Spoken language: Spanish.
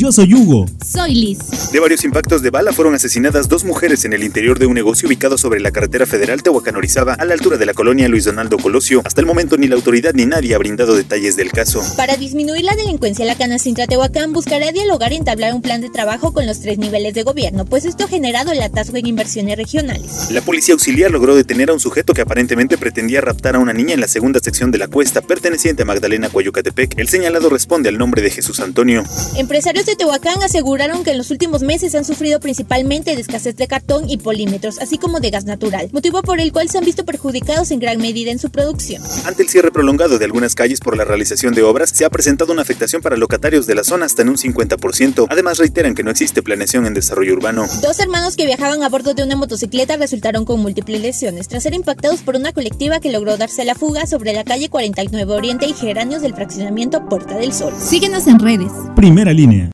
Yo soy Hugo. Soy Liz. De varios impactos de bala fueron asesinadas dos mujeres en el interior de un negocio ubicado sobre la carretera federal Tehuacán-Orizaba, a la altura de la colonia Luis Donaldo Colosio. Hasta el momento ni la autoridad ni nadie ha brindado detalles del caso. Para disminuir la delincuencia, la Canacintra Tehuacán buscará dialogar y entablar un plan de trabajo con los tres niveles de gobierno, pues esto ha generado el atasco en inversiones regionales. La policía auxiliar logró detener a un sujeto que aparentemente pretendía raptar a una niña en la segunda sección de la cuesta perteneciente a Magdalena Coyucatepec. El señalado responde al nombre de Jesús Antonio. Empresarios de Tehuacán aseguraron que en los últimos meses han sufrido principalmente de escasez de cartón y polímetros, así como de gas natural, motivo por el cual se han visto perjudicados en gran medida en su producción. Ante el cierre prolongado de algunas calles por la realización de obras, se ha presentado una afectación para locatarios de la zona hasta en un 50%. Además, reiteran que no existe planeación en desarrollo urbano. Dos hermanos que viajaban a bordo de una motocicleta resultaron con múltiples lesiones tras ser impactados por una colectiva que logró darse la fuga sobre la calle 49 Oriente y Geranios del fraccionamiento Puerta del Sol. Síguenos en redes. Primera línea.